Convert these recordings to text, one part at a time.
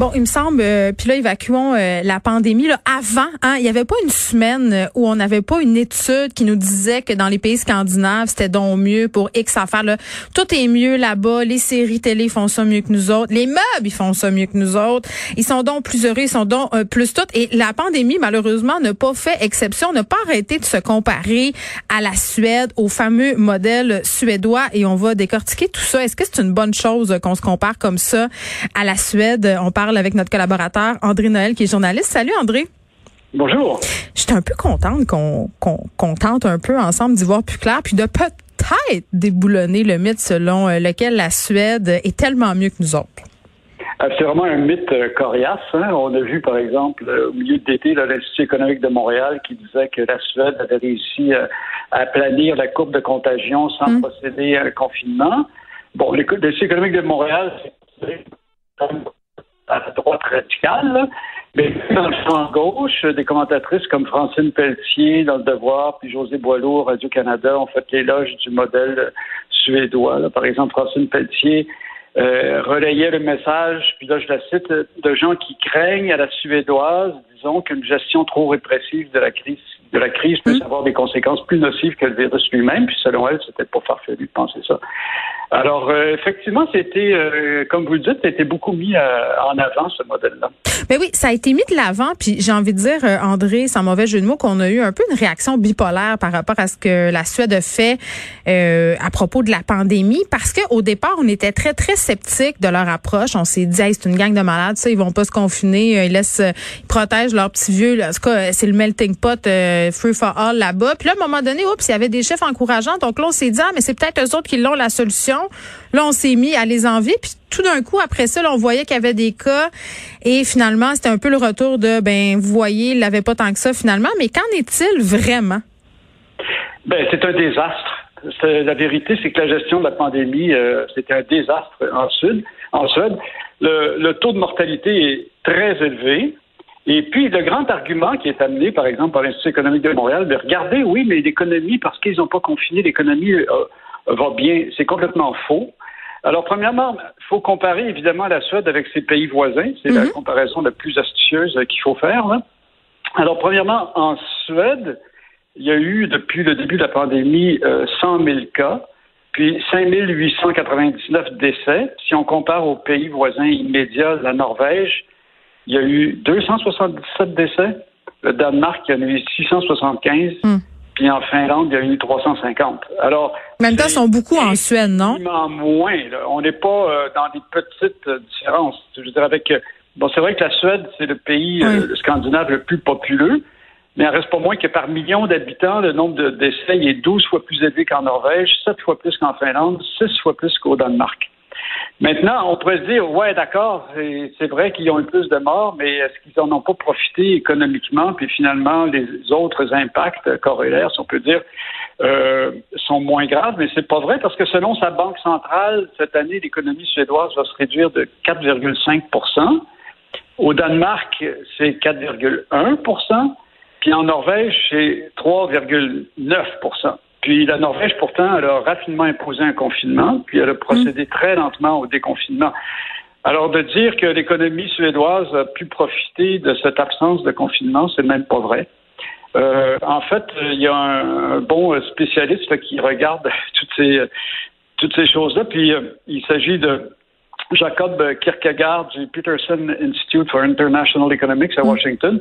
Bon, il me semble, euh, puis là, évacuons euh, la pandémie. Là, avant, hein, il n'y avait pas une semaine euh, où on n'avait pas une étude qui nous disait que dans les pays scandinaves, c'était donc mieux pour X affaires. Là. Tout est mieux là-bas. Les séries télé font ça mieux que nous autres. Les meubles, ils font ça mieux que nous autres. Ils sont donc plus heureux, ils sont donc plus tout. Et la pandémie, malheureusement, n'a pas fait exception, n'a pas arrêté de se comparer à la Suède, au fameux modèle suédois. Et on va décortiquer tout ça. Est-ce que c'est une bonne chose qu'on se compare comme ça à la Suède? On parle avec notre collaborateur André Noël, qui est journaliste. Salut André. Bonjour. J'étais un peu contente qu'on tente un peu ensemble d'y voir plus clair, puis de peut-être déboulonner le mythe selon euh, lequel la Suède est tellement mieux que nous autres. Euh, c'est vraiment un mythe euh, coriace. Hein. On a vu, par exemple, au milieu d'été, l'Institut économique de Montréal qui disait que la Suède avait réussi à planir la courbe de contagion sans mm. procéder à un confinement. Bon, l'Institut économique de Montréal, c'est à la droite radicale, mais dans le champ gauche, des commentatrices comme Francine Pelletier dans Le Devoir, puis José Boileau, Radio-Canada, ont fait l'éloge du modèle suédois. Par exemple, Francine Pelletier euh, relayait le message, puis là je la cite, de gens qui craignent à la suédoise, disons, qu'une gestion trop répressive de la crise de la crise puisse mmh. avoir des conséquences plus nocives que le virus lui-même, puis selon elle, c'était pas farfelu de penser ça. Alors, euh, effectivement, c'était, euh, comme vous le dites, c'était beaucoup mis euh, en avant, ce modèle-là. Mais oui, ça a été mis de l'avant, puis j'ai envie de dire, André, sans mauvais jeu de mots, qu'on a eu un peu une réaction bipolaire par rapport à ce que la Suède a fait à propos de la pandémie, parce qu'au départ, on était très, très sceptiques de leur approche. On s'est dit, c'est une gang de malades, ça, ils vont pas se confiner, ils laissent, ils protègent leurs petits vieux. Là. En tout cas, c'est le melting pot free for all là-bas. Puis là, à un moment donné, oups, il y avait des chefs encourageants, donc là, on s'est dit, ah, mais c'est peut-être eux autres qui l'ont la solution. Là, on s'est mis à les envier. Puis tout d'un coup, après ça, on voyait qu'il y avait des cas. Et finalement, c'était un peu le retour de, ben, vous voyez, il n'avait pas tant que ça finalement. Mais qu'en est-il vraiment? Ben, c'est un désastre. La vérité, c'est que la gestion de la pandémie, euh, c'était un désastre en Sud. En Suède, le, taux de mortalité est très élevé. Et puis, le grand argument qui est amené, par exemple, par l'Institut économique de Montréal, de regardez, oui, mais l'économie, parce qu'ils n'ont pas confiné, l'économie euh, va bien. C'est complètement faux. Alors, premièrement, il faut comparer évidemment la Suède avec ses pays voisins. C'est la mhm. comparaison la plus astucieuse qu'il faut faire. Alors, premièrement, en Suède, il y a eu depuis le début de la pandémie 100 euh, 000 cas, puis 5 899 décès. Si on compare aux pays voisins immédiats, la Norvège, il y a eu 277 décès. Le Danemark, il y en a eu 675. Puis en Finlande, il y a eu 350. Alors, même temps, sont beaucoup en Suède, non? moins. On n'est pas euh, dans des petites euh, différences. Je veux dire, avec euh, bon, c'est vrai que la Suède, c'est le pays scandinave le plus populeux, mais il reste pas moins que par million d'habitants, le nombre de décès est 12 fois plus élevé qu'en Norvège, 7 fois plus qu'en Finlande, 6 fois plus qu'au Danemark. Maintenant, on pourrait se dire, ouais, d'accord, c'est vrai qu'ils ont eu plus de morts, mais est-ce qu'ils en ont pas profité économiquement? Puis finalement, les autres impacts corollaires, si on peut dire, euh, sont moins graves, mais c'est pas vrai parce que selon sa banque centrale, cette année, l'économie suédoise va se réduire de 4,5% Au Danemark, c'est 4,1% puis en Norvège, c'est 3,9 puis la Norvège, pourtant, elle a rapidement imposé un confinement, puis elle a procédé mm. très lentement au déconfinement. Alors, de dire que l'économie suédoise a pu profiter de cette absence de confinement, c'est même pas vrai. Euh, en fait, il y a un, bon spécialiste qui regarde toutes ces toutes ces choses-là. Puis euh, il s'agit de Jacob Kierkegaard du Peterson Institute for International Economics à mm.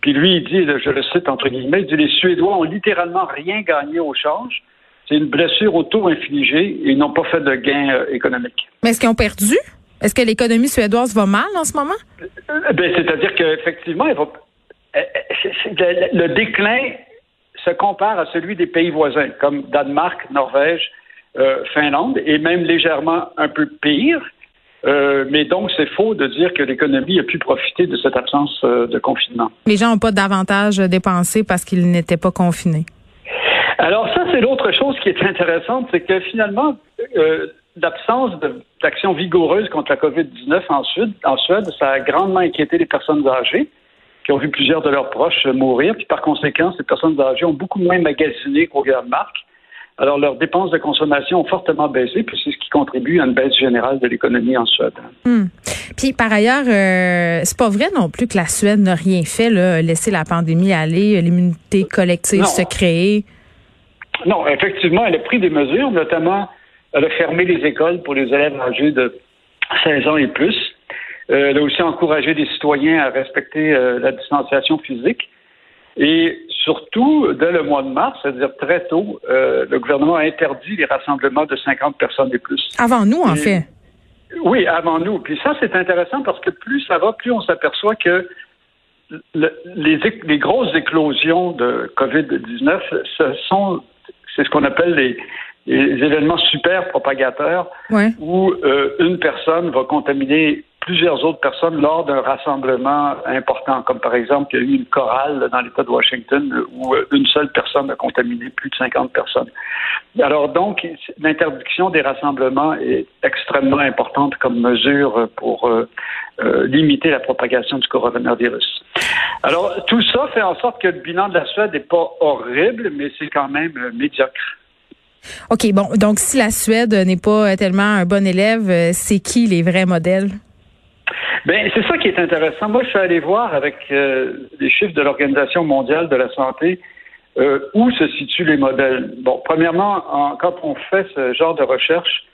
Puis lui, il dit, je le cite entre guillemets, il dit les Suédois ont littéralement rien gagné au change. C'est une blessure auto-infligée et ils n'ont pas fait de gain euh, économique. Mais est-ce qu'ils ont perdu? Est-ce que l'économie suédoise va mal en ce moment? Euh, ben, c'est-à-dire qu'effectivement, euh, le déclin se compare à celui des pays voisins, comme Danemark, Norvège, Finlande, et même légèrement un peu pire. Euh, mais donc, c'est faux de dire que l'économie a pu profiter de cette absence euh, de confinement. Les gens n'ont pas davantage dépensé parce qu'ils n'étaient pas confinés. Alors ça, c'est l'autre chose qui est intéressante, c'est que finalement, euh, l'absence d'action vigoureuse contre la COVID-19 en Suède, en Suède, ça a grandement inquiété les personnes âgées qui ont vu plusieurs de leurs proches mourir. Puis par conséquent, ces personnes âgées ont beaucoup moins magasiné qu'aux grandes marques. Alors, leurs dépenses de consommation ont fortement baissé, puis c'est ce qui contribue à une baisse générale de l'économie en Suède. Hmm. Puis, par ailleurs, euh, c'est pas vrai non plus que la Suède n'a rien fait, là, laisser la pandémie aller, l'immunité collective se créer? Non, effectivement, elle a pris des mesures, notamment, elle a fermé les écoles pour les élèves âgés de 16 ans et plus. Euh, elle a aussi encouragé les citoyens à respecter euh, la distanciation physique. Et surtout, dès le mois de mars, c'est-à-dire très tôt, euh, le gouvernement a interdit les rassemblements de 50 personnes et plus. Avant nous, en fait. Oui, avant nous. Puis ça, c'est intéressant parce que plus ça va, plus on s'aperçoit que les, les, grosses éclosions de COVID-19, ce sont, c'est ce qu'on appelle les, les, événements super propagateurs où euh, une personne va contaminer plusieurs autres personnes lors d'un rassemblement important, comme par exemple, il y a eu une chorale dans l'État de Washington où euh, une seule personne a contaminé plus de 50 personnes. Alors donc, l'interdiction des rassemblements est extrêmement importante comme mesure pour euh, euh, limiter la propagation du coronavirus. Alors, tout ça fait en sorte que le bilan de la Suède n'est pas horrible, mais c'est quand même médiocre. OK, bon, donc si la Suède n'est pas tellement un bon élève, c'est qui les vrais modèles? Ben, c'est ça qui est intéressant. Moi, je suis allé voir avec euh, les chiffres de l'Organisation mondiale de la santé euh, où se situent les modèles. Bon, premièrement, quand on fait ce genre de recherche,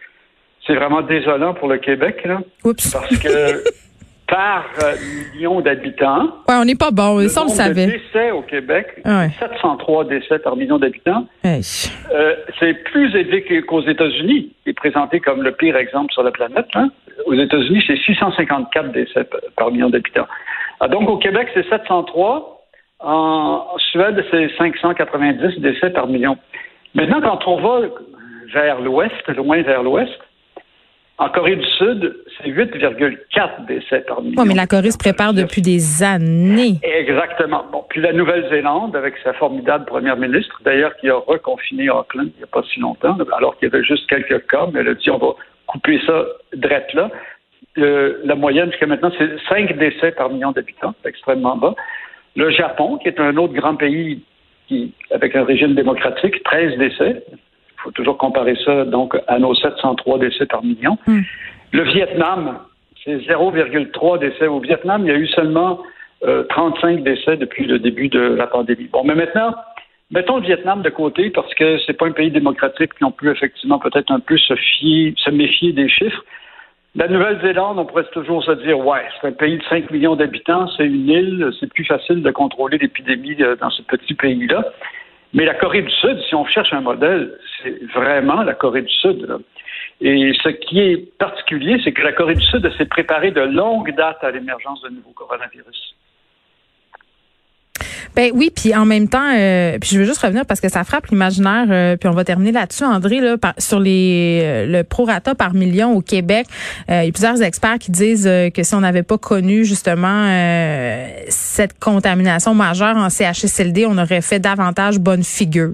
c'est vraiment désolant pour le Québec, là, Oups. parce que par euh, million d'habitants. Ouais, on n'est pas bon. Le ça, on le savait. De décès au Québec, Ouais. 703 décès par million d'habitants. Hey. C'est plus élevé qu'aux États-Unis, qui est présenté comme le pire exemple sur la planète. Hein. Aux États-Unis, c'est 654 décès par million d'habitants. Ah, donc, au Québec, c'est 703. En Suède, c'est 590 décès par million. Maintenant, quand on va vers l'ouest, loin vers l'ouest, en Corée du Sud, c'est 8,4 décès par million. Ouais, mais la Corée se prépare depuis des années. Exactement. Bon, puis la Nouvelle-Zélande, avec sa formidable première ministre, d'ailleurs, qui a reconfiné Auckland il n'y a pas si longtemps, alors qu'il y avait juste quelques cas, mais elle a dit on va couper ça drette là. Euh, la moyenne jusqu'à maintenant, c'est 5 décès par million d'habitants, c'est extrêmement bas. Le Japon, qui est un autre grand pays qui, avec un régime démocratique, 13 décès. Il faut toujours comparer ça donc à nos 703 décès par million. Hmm. Le Vietnam, c'est 0,3 décès. Au Vietnam, il y a eu seulement euh, 35 décès depuis le début de la pandémie. Bon, mais maintenant, mettons le Vietnam de côté parce que c'est pas un pays démocratique, puis on peut effectivement peut-être un peu se fier, se méfier des chiffres. La Nouvelle-Zélande, on pourrait toujours se dire, ouais, c'est un pays de 5 millions d'habitants, c'est une île, c'est plus facile de contrôler l'épidémie euh, dans ce petit pays-là. Mais la Corée du Sud, si on cherche un modèle, c'est vraiment la Corée du Sud. Et ce qui est particulier, c'est que la Corée du Sud s'est préparée de longue date à l'émergence de nouveau coronavirus. Ben oui, puis en même temps, euh, puis je veux juste revenir parce que ça frappe l'imaginaire, euh, puis on va terminer là-dessus, André, là, par- sur les euh, le prorata par million au Québec. Euh, il y a plusieurs experts qui disent euh, que si on n'avait pas connu justement euh, cette contamination majeure en CHSLD, on aurait fait davantage bonne figure.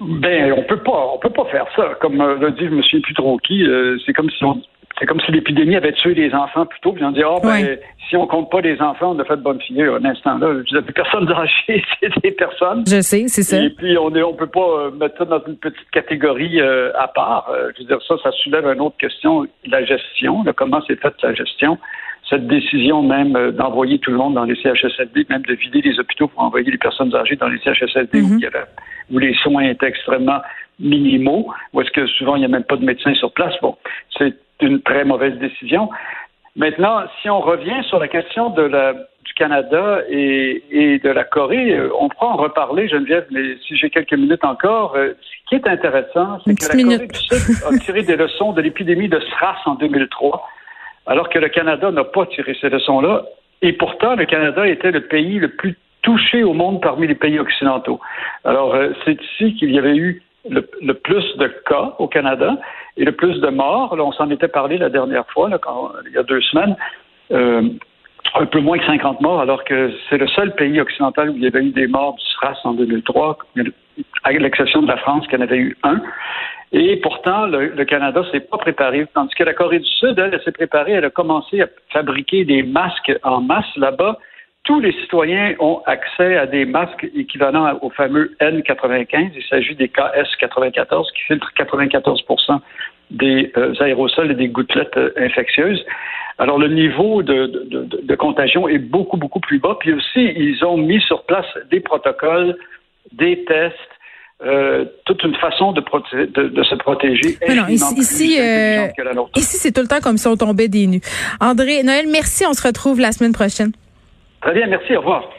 Ben, on peut pas, on peut pas faire ça. Comme l'a dit, trop qui. euh, c'est comme si on, c'est comme si l'épidémie avait tué les enfants plutôt. Puis on dit, ah ben, Ouais. si on compte pas les enfants, on a fait de bonne figure. Un instant là, je disais, personnes âgées, c'est des personnes. Je sais, c'est ça. Et puis on est, on peut pas euh, mettre ça dans une petite catégorie euh, à part. Euh, je veux dire, ça, ça soulève une autre question, la gestion. là, comment c'est fait la gestion? Cette décision même euh, d'envoyer tout le monde dans les CHSLD, même de vider les hôpitaux pour envoyer les personnes âgées dans les CHSLD où, Mhm. il y avait- où les soins étaient extrêmement minimaux, où est-ce que souvent il n'y a même pas de médecins sur place? Bon, c'est une très mauvaise décision. Maintenant, si on revient sur la question de la, du Canada et, et de la Corée, euh, on pourra en reparler, Geneviève, mais si j'ai quelques minutes encore, euh, ce qui est intéressant, c'est que la Corée du Sud a tiré des leçons de l'épidémie de SRAS en 2003, alors que le Canada n'a pas tiré ces leçons-là. Et pourtant, le Canada était le pays le plus touché au monde parmi les pays occidentaux. Alors, euh, c'est ici qu'il y avait eu le, le plus de cas au Canada et le plus de morts. Là, on s'en était parlé la dernière fois, là, quand, il y a deux semaines. Euh, un peu moins que 50 morts, alors que c'est le seul pays occidental où il y avait eu des morts du SRAS en 2003, à l'exception de la France qui en avait eu un. Et pourtant, le, Canada s'est pas préparé, tandis que la Corée du Sud, elle, elle s'est préparée, elle a commencé à fabriquer des masques en masse là-bas. Tous les citoyens ont accès à des masques équivalents au fameux N95. Il s'agit des KS94 qui filtrent 94% des euh, aérosols et des gouttelettes euh, infectieuses. Alors, le niveau de, de, de, contagion est beaucoup, beaucoup plus bas. Puis aussi, ils ont mis sur place des protocoles, des tests, euh, toute une façon de, se protéger. non, ici, ici, ici c'est tout le temps comme si on tombait des nues. André, Noël, merci. On se retrouve la semaine prochaine. Très bien, merci. Au revoir.